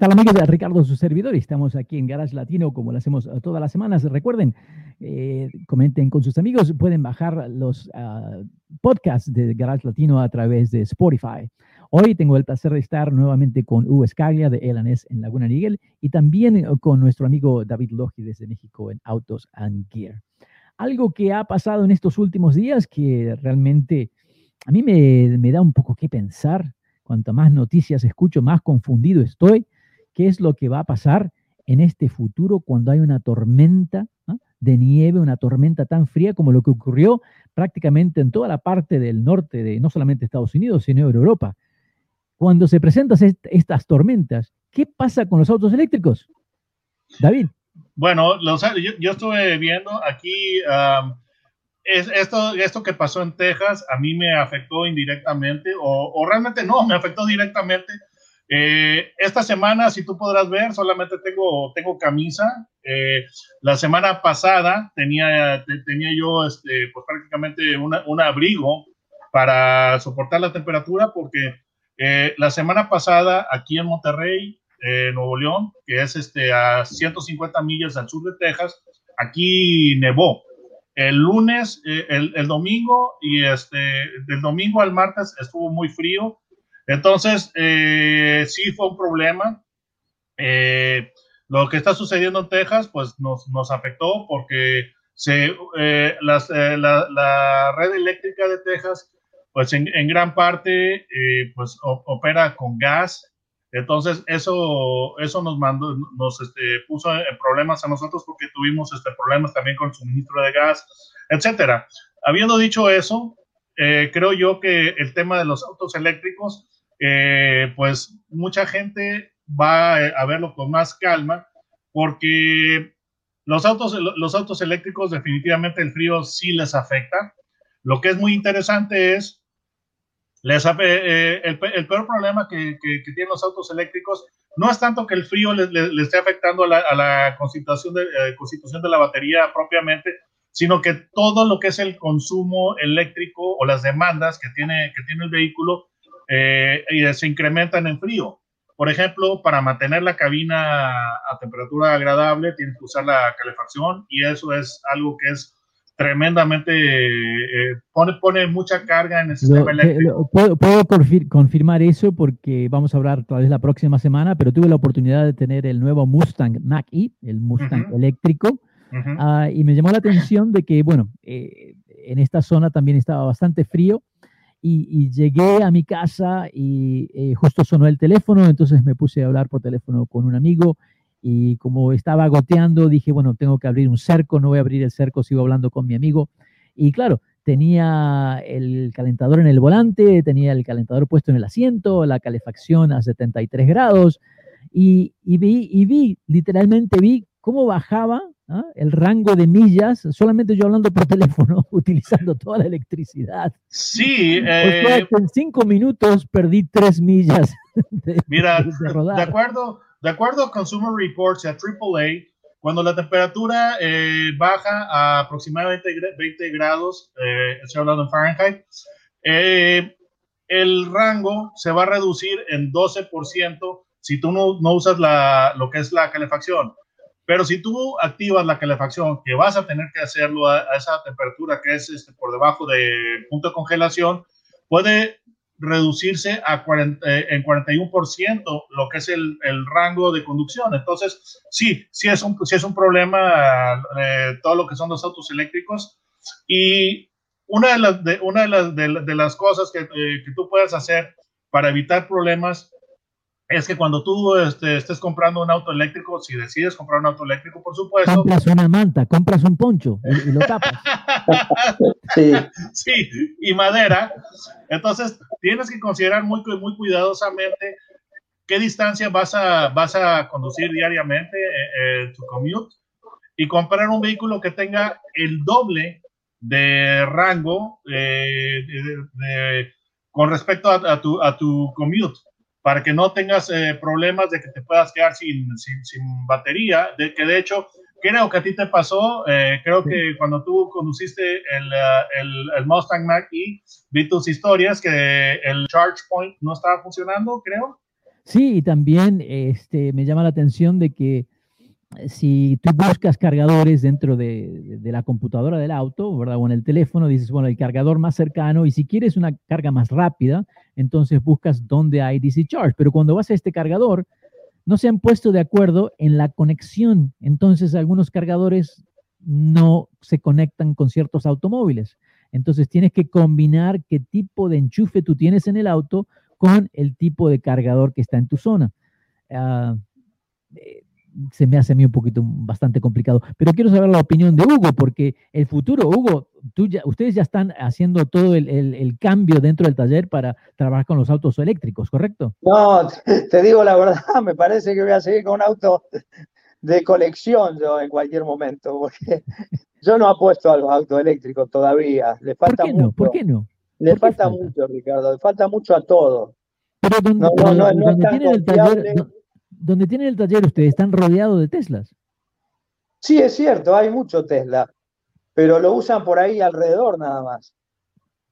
Tal amigos Ricardo, su servidor? Estamos aquí en Garage Latino como lo hacemos todas las semanas. Recuerden, eh, comenten con sus amigos, pueden bajar los ah, podcasts de Garage Latino a través de Spotify. Hoy tengo el placer de estar nuevamente con Hugo Escaglia de Elanes en Laguna Niguel y también con nuestro amigo David Logi desde México en Autos and Gear. Algo que ha pasado en estos últimos días que realmente a mí me, me da un poco que pensar. Cuanto más noticias escucho, más confundido estoy qué es lo que va a pasar en este futuro cuando hay una tormenta de nieve, una tormenta tan fría como lo que ocurrió prácticamente en toda la parte del norte de no solamente Estados Unidos, sino de Europa. Cuando se presentan estas tormentas, ¿qué pasa con los autos eléctricos? David. Bueno, yo, estuve viendo aquí, es, esto, esto que pasó en Texas a mí me afectó indirectamente, o realmente no, me afectó directamente eh, esta semana, si tú podrás ver, solamente tengo, tengo camisa. Eh, la semana pasada tenía, tenía yo este, pues prácticamente un abrigo para soportar la temperatura porque eh, la semana pasada aquí en Monterrey, Nuevo León, que es este, a 150 millas al sur de Texas, aquí nevó. El lunes, el, el, domingo y este, del domingo al martes estuvo muy frío entonces, eh, sí fue un problema. Eh, lo que está sucediendo en Texas, pues nos, nos afectó porque se, eh, la, red eléctrica de Texas, pues en, gran parte, pues opera con gas. Entonces, eso, eso nos mandó, nos este, puso en problemas a nosotros porque tuvimos este, problemas también con el suministro de gas, etcétera. Habiendo dicho eso, creo yo que el tema de los autos eléctricos eh, pues mucha gente va a verlo con más calma porque los autos, los autos eléctricos definitivamente el frío sí les afecta. Lo que es muy interesante es, eh, el, peor problema que, tienen los autos eléctricos no es tanto que el frío les, esté afectando a la, constitución, de, eh, constitución de la batería propiamente, sino que todo lo que es el consumo eléctrico o las demandas que tiene, que tiene el vehículo eh, y se incrementan en frío. Por ejemplo, para mantener la cabina a temperatura agradable, tienes que usar la calefacción y eso es algo que es tremendamente, eh, pone, pone mucha carga en el sistema eléctrico. puedo, confirmar eso porque vamos a hablar tal vez la próxima semana, pero tuve la oportunidad de tener el nuevo Mustang Mach-E, el Mustang eléctrico, ah, y me llamó la atención de que, bueno, eh, en esta zona también estaba bastante frío y, llegué a mi casa y eh, justo sonó el teléfono, entonces me puse a hablar por teléfono con un amigo y como estaba goteando, dije, bueno, tengo que abrir un cerco, no voy a abrir el cerco, sigo hablando con mi amigo. Y claro, tenía el calentador en el volante, tenía el calentador puesto en el asiento, la calefacción a 73 grados y, y vi, y vi, literalmente vi cómo bajaba ¿ah? el rango de millas, solamente yo hablando por teléfono, utilizando toda la electricidad. Sí. Eh, en cinco minutos perdí tres millas. De, mira, de, acuerdo, de acuerdo a Consumer Reports a AAA, cuando la temperatura eh, baja a aproximadamente 20 grados, eh, estoy hablando en Fahrenheit, el rango se va a reducir en 12% si tú no, no usas la, lo que es la calefacción. Pero si tú activas la calefacción, que vas a tener que hacerlo a, esa temperatura que es este, por debajo del punto de congelación, puede reducirse a 40, eh, en 41% lo que es el, el, rango de conducción. Entonces, sí, sí es un, sí es un problema eh, todo lo que son los autos eléctricos. Y una de las, de, una de las, de, las cosas que, eh, que, tú puedes hacer para evitar problemas es que cuando tú este, estés comprando un auto eléctrico, si decides comprar un auto eléctrico, por supuesto. Compras una manta, compras un poncho y, lo tapas. sí. sí, y madera. Entonces, tienes que considerar muy, muy cuidadosamente qué distancia vas a, vas a conducir diariamente en eh, tu commute y comprar un vehículo que tenga el doble de rango eh, de, con respecto a, tu, a tu commute para que no tengas eh, problemas de que te puedas quedar sin, sin, sin, batería, de que de hecho creo que a ti te pasó, eh, creo que cuando tú conduciste el, eh, el, el Mustang Mach-E, vi tus historias que el charge point no estaba funcionando, creo. Sí, y también este, me llama la atención de que si tú buscas cargadores dentro de, la computadora del auto, ¿verdad? O en el teléfono, dices, bueno, el cargador más cercano, y si quieres una carga más rápida, entonces buscas dónde hay DC Charge. Pero cuando vas a este cargador, no se han puesto de acuerdo en la conexión. Entonces, algunos cargadores no se conectan con ciertos automóviles. Entonces, tienes que combinar qué tipo de enchufe tú tienes en el auto con el tipo de cargador que está en tu zona. Uh, se me hace a mí un poquito bastante complicado. Pero quiero saber la opinión de Hugo, porque el futuro, Hugo, tú ya, ustedes ya están haciendo todo el, el, el, cambio dentro del taller para trabajar con los autos eléctricos, ¿correcto? No, te digo la verdad, me parece que voy a seguir con un auto de colección yo en cualquier momento, porque yo no apuesto a los autos eléctricos todavía. Le falta ¿Por qué mucho. no? ¿Por qué no? Le falta, falta, mucho, Ricardo, le falta mucho a todo. Pero donde, no, no, taller, donde tienen el taller ustedes están rodeados de Teslas. Sí, es cierto, hay mucho Tesla, pero lo usan por ahí alrededor nada más.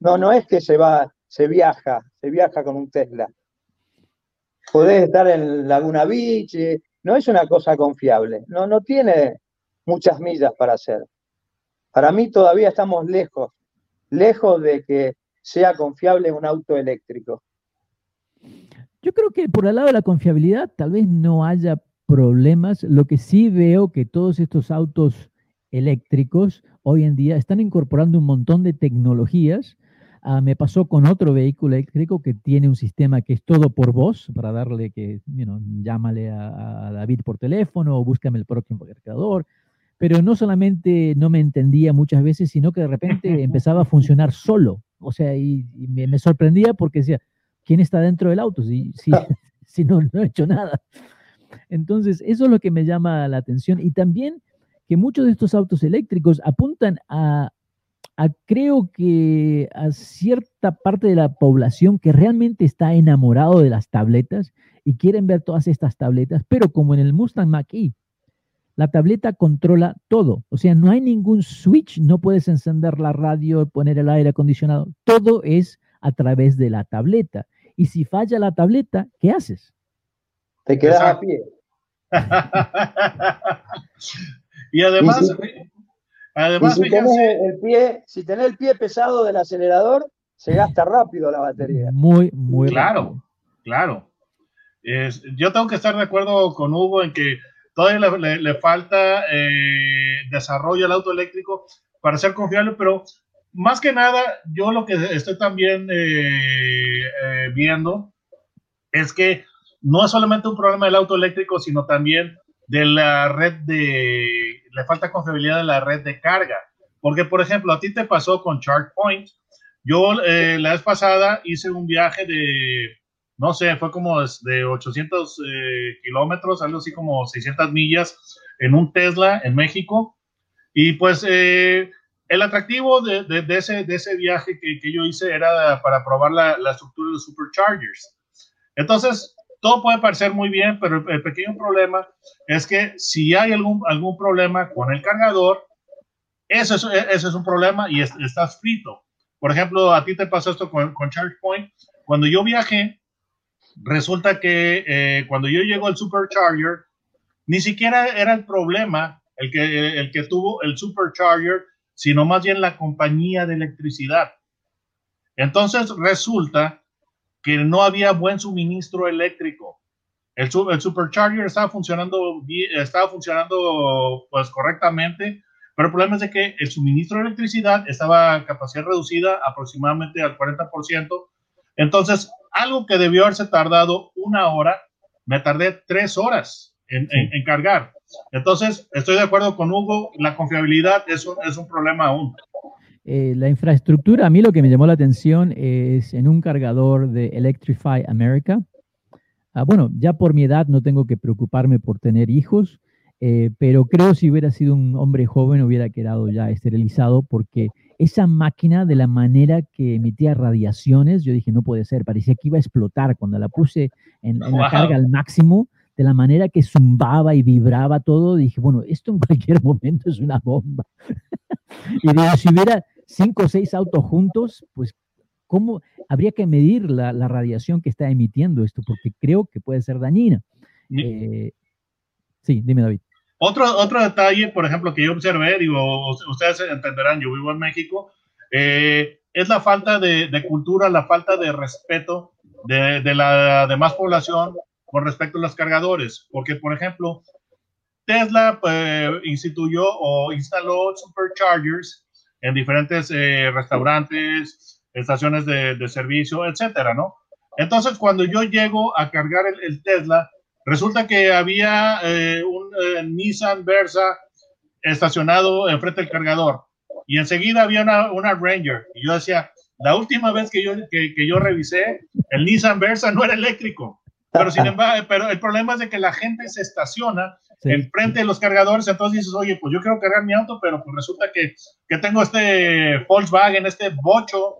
No, no es que se va, se viaja, se viaja con un Tesla. Podés estar en Laguna Beach, no es una cosa confiable, no, no tiene muchas millas para hacer. Para mí todavía estamos lejos, lejos de que sea confiable un auto eléctrico. Yo creo que por el lado de la confiabilidad tal vez no haya problemas. Lo que sí veo que todos estos autos eléctricos hoy en día están incorporando un montón de tecnologías. Uh, me pasó con otro vehículo eléctrico que tiene un sistema que es todo por voz, para darle que, you know, llámale a, a, David por teléfono o búscame el próximo cargador. Pero no solamente no me entendía muchas veces, sino que de repente empezaba a funcionar solo. O sea, y, y me, me sorprendía porque decía, quién está dentro del auto, si, si, si no, no he hecho nada. Entonces, eso es lo que me llama la atención. Y también que muchos de estos autos eléctricos apuntan a, a, creo que a cierta parte de la población que realmente está enamorado de las tabletas y quieren ver todas estas tabletas, pero como en el Mustang Mach-E, la tableta controla todo. O sea, no hay ningún switch, no puedes encender la radio, poner el aire acondicionado. Todo es a través de la tableta. Y si falla la tableta, ¿qué haces? Te quedas a pie. y además, y si, además y si, tenés el pie, si tenés el pie pesado del acelerador, se gasta rápido la batería. Muy, muy Claro, rápido. claro. Es, yo tengo que estar de acuerdo con Hugo en que todavía le, le, le falta eh, desarrollo al auto eléctrico para ser confiable, pero más que nada, yo lo que estoy también eh, eh, viendo es que no es solamente un problema del auto eléctrico, sino también de la red de, le falta confiabilidad de la red de carga. Porque, por ejemplo, a ti te pasó con ChargePoint. Yo eh, la vez pasada hice un viaje de, no sé, fue como de 800 eh, kilómetros, algo así como 600 millas en un Tesla en México. Y pues eh, el atractivo de, ese, de ese viaje que, que, yo hice era para probar la, la, estructura de los superchargers. Entonces, todo puede parecer muy bien, pero el, el, pequeño problema es que si hay algún, algún problema con el cargador, eso es, eso es un problema y es, estás frito. Por ejemplo, a ti te pasó esto con, con ChargePoint. Cuando yo viajé, resulta que eh, cuando yo llego al supercharger, ni siquiera era el problema el que, el que tuvo el supercharger, sino más bien la compañía de electricidad. Entonces resulta que no había buen suministro eléctrico. El, el supercharger estaba funcionando, estaba funcionando pues correctamente, pero el problema es de que el suministro de electricidad estaba a capacidad reducida aproximadamente al 40%. Entonces, algo que debió haberse tardado una hora, me tardé tres horas en, en, cargar. Entonces, estoy de acuerdo con Hugo, la confiabilidad es un, es un problema aún. Eh, la infraestructura, a mí lo que me llamó la atención es en un cargador de Electrify America. Ah, bueno, ya por mi edad no tengo que preocuparme por tener hijos, eh, pero creo si hubiera sido un hombre joven hubiera quedado ya esterilizado porque esa máquina de la manera que emitía radiaciones, yo dije, no puede ser, parecía que iba a explotar cuando la puse en, la carga al máximo, de la manera que zumbaba y vibraba todo, dije, bueno, esto en cualquier momento es una bomba. y si hubiera cinco o seis autos juntos, pues, ¿cómo habría que medir la, radiación que está emitiendo esto? Porque creo que puede ser dañina. Eh, sí, dime, David. Otro, otro detalle, por ejemplo, que yo observé, digo, ustedes entenderán, yo vivo en México, eh, es la falta de, cultura, la falta de respeto de, de, la demás población con respecto a los cargadores. Porque, por ejemplo, Tesla pues, instituyó o instaló superchargers en diferentes eh, restaurantes, estaciones de, servicio, etcétera, ¿no? Entonces, cuando yo llego a cargar el Tesla, Resulta que había eh, un eh, Nissan Versa estacionado enfrente del cargador y enseguida había una, Ranger. Y yo decía, la última vez que yo, que, yo revisé, el Nissan Versa no era eléctrico. Pero, sin embargo, pero el problema es de que la gente se estaciona enfrente de los cargadores, entonces dices, oye, pues yo quiero cargar mi auto, pero pues resulta que, que tengo este Volkswagen, este bocho,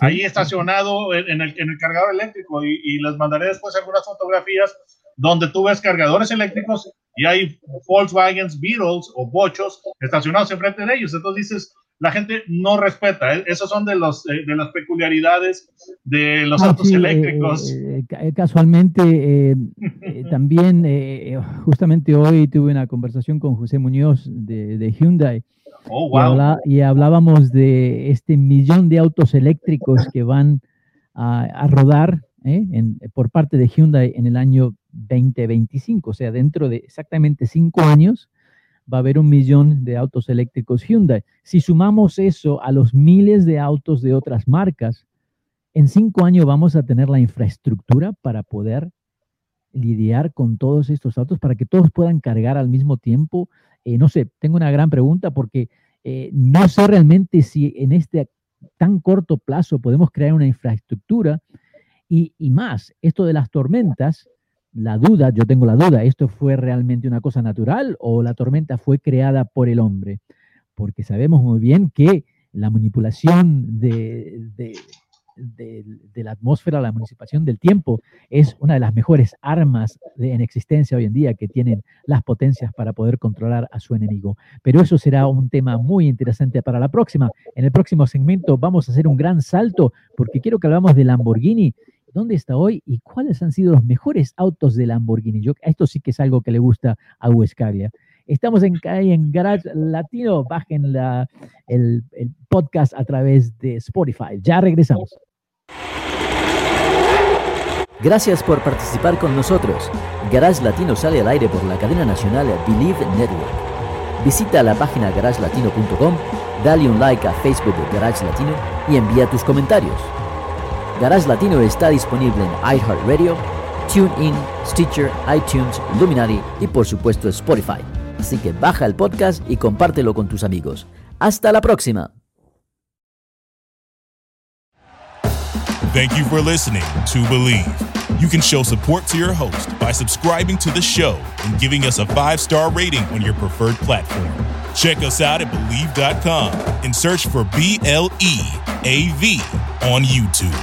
ahí estacionado en, el, en, el, cargador eléctrico y, y les mandaré después algunas fotografías donde tú ves cargadores eléctricos y hay Volkswagens, Beetles o bochos estacionados enfrente de ellos. Entonces dices, la gente no respeta. ¿eh? Esos son de, los, eh, de las peculiaridades de los ah, autos eléctricos. Eh, casualmente, también, justamente hoy tuve una conversación con José Muñoz de, Hyundai. Oh, wow. y, hablábamos de este millón de autos eléctricos que van a, a rodar en, por parte de Hyundai en el año 2025, o sea, dentro de exactamente cinco años va a haber un millón de autos eléctricos Hyundai. Si sumamos eso a los miles de autos de otras marcas, en cinco años vamos a tener la infraestructura para poder lidiar con todos estos autos, para que todos puedan cargar al mismo tiempo. Eh, no sé, tengo una gran pregunta porque eh, no sé realmente si en este tan corto plazo podemos crear una infraestructura y, y más, esto de las tormentas, la duda, yo tengo la duda, ¿esto fue realmente una cosa natural o la tormenta fue creada por el hombre? Porque sabemos muy bien que la manipulación de, de, la atmósfera, la manipulación del tiempo, es una de las mejores armas en existencia hoy en día que tienen las potencias para poder controlar a su enemigo. Pero eso será un tema muy interesante para la próxima. En el próximo segmento vamos a hacer un gran salto porque quiero que hablamos de Lamborghini dónde está hoy y cuáles han sido los mejores autos de Lamborghini. Yo, esto sí que es algo que le gusta a Huescaglia. Estamos en, en Garage Latino, bajen la, el, el podcast a través de Spotify. Ya regresamos. Gracias por participar con nosotros. Garage Latino sale al aire por la cadena nacional Believe Network. Visita la página garagelatino.com, dale un like a Facebook de Garage Latino y envía tus comentarios. Garage Latino está disponible en iHeartRadio, TuneIn, Stitcher, iTunes, Luminary y por supuesto Spotify. Así que baja el podcast y compártelo con tus amigos. Hasta la próxima. Thank you for listening to Believe. You can show support to your host by subscribing to the show and giving us a five-star rating on your preferred platform. Check us out at Believe.com and search for B L E A V on YouTube.